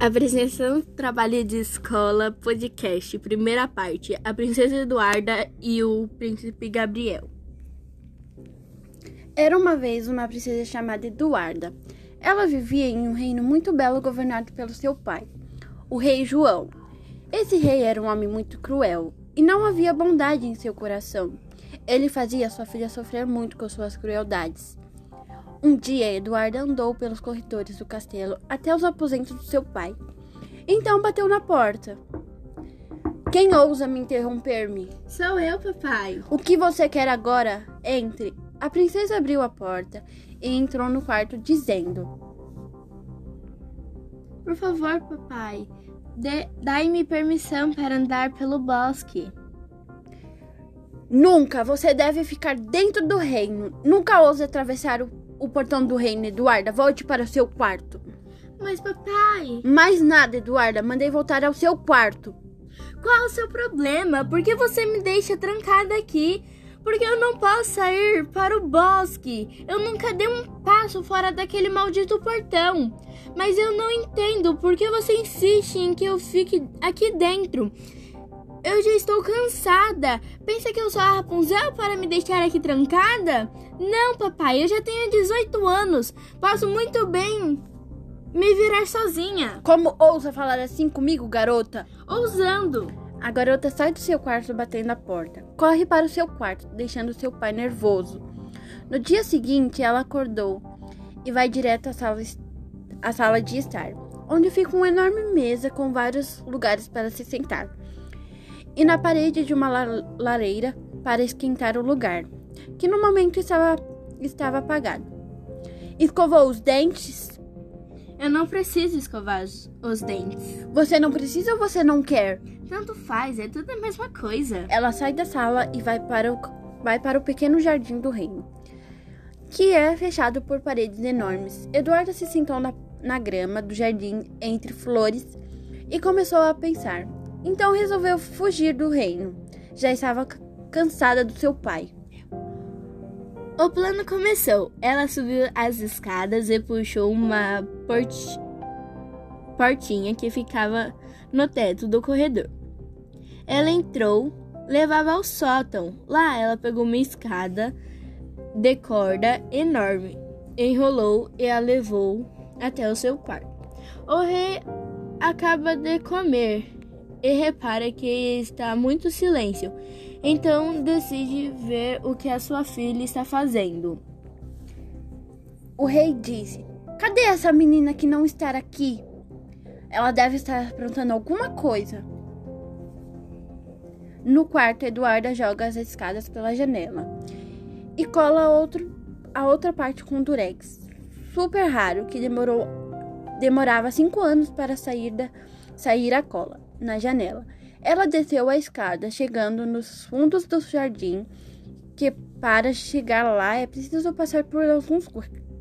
Apresentação Trabalho de Escola Podcast, primeira parte. A Princesa Eduarda e o Príncipe Gabriel. Era uma vez uma princesa chamada Eduarda. Ela vivia em um reino muito belo governado pelo seu pai, o rei João. Esse rei era um homem muito cruel e não havia bondade em seu coração. Ele fazia sua filha sofrer muito com suas crueldades. Um dia, Eduarda andou pelos corredores do castelo até os aposentos do seu pai. Então bateu na porta. Quem ousa me interromper-me? Sou eu, papai. O que você quer agora? Entre. A princesa abriu a porta e entrou no quarto dizendo: Por favor, papai, dai-me permissão para andar pelo bosque. Nunca! Você deve ficar dentro do reino. Nunca ouse atravessar o o portão do reino, Eduarda. Volte para o seu quarto. Mas, papai. Mais nada, Eduarda. Mandei voltar ao seu quarto. Qual o seu problema? Por que você me deixa trancada aqui? Porque eu não posso sair para o bosque. Eu nunca dei um passo fora daquele maldito portão. Mas eu não entendo por que você insiste em que eu fique aqui dentro. Eu já estou cansada. Pensa que eu sou a Rapunzel para me deixar aqui trancada? Não, papai, eu já tenho 18 anos. Posso muito bem me virar sozinha. Como ousa falar assim comigo, garota? Ousando. A garota sai do seu quarto batendo a porta. Corre para o seu quarto, deixando seu pai nervoso. No dia seguinte, ela acordou e vai direto à sala, à sala de estar, onde fica uma enorme mesa com vários lugares para se sentar e na parede de uma lareira para esquentar o lugar, que no momento estava, estava apagado. Escovou os dentes? Eu não preciso escovar os dentes. Você não precisa ou você não quer? Tanto faz, é tudo a mesma coisa. Ela sai da sala e vai para o, vai para o pequeno jardim do reino, que é fechado por paredes enormes. Eduardo se sentou na, na grama do jardim entre flores e começou a pensar. Então resolveu fugir do reino. Já estava cansada do seu pai. O plano começou. Ela subiu as escadas e puxou uma portinha que ficava no teto do corredor. Ela entrou, levava ao sótão. Lá ela pegou uma escada de corda enorme, enrolou e a levou até o seu quarto. O rei acaba de comer e repara que está muito silêncio. Então decide ver o que a sua filha está fazendo. O rei disse: Cadê essa menina que não está aqui? Ela deve estar aprontando alguma coisa. No quarto, Eduarda joga as escadas pela janela e cola outro, a outra parte com durex, super raro, que demorou, demorava cinco anos para sair, da, sair a cola na janela. Ela desceu a escada, chegando nos fundos do jardim, que para chegar lá é preciso passar por alguns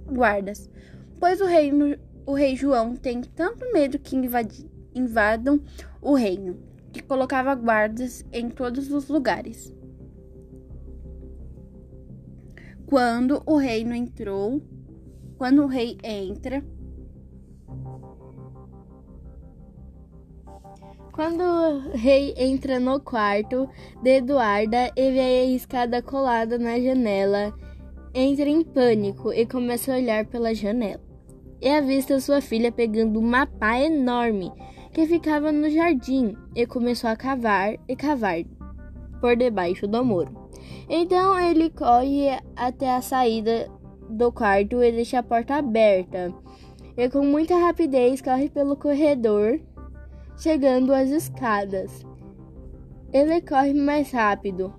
guardas, pois o rei, o rei João tem tanto medo que invadam o reino, que colocava guardas em todos os lugares. Quando o reino entrou, quando o rei entra, Quando o rei entra no quarto de Eduarda e vê a escada colada na janela, entra em pânico e começa a olhar pela janela. E avista sua filha pegando uma pá enorme que ficava no jardim e começou a cavar e cavar por debaixo do muro. Então ele corre até a saída do quarto e deixa a porta aberta. E com muita rapidez corre pelo corredor chegando às escadas. Ele corre mais rápido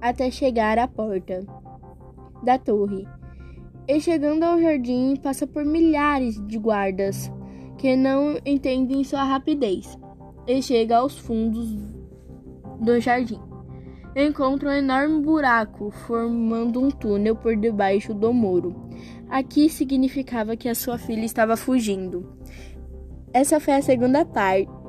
até chegar à porta da torre. E chegando ao jardim, passa por milhares de guardas que não entendem sua rapidez. E chega aos fundos do jardim. Encontra um enorme buraco formando um túnel por debaixo do muro. Aqui significava que a sua filha estava fugindo. Essa foi a segunda parte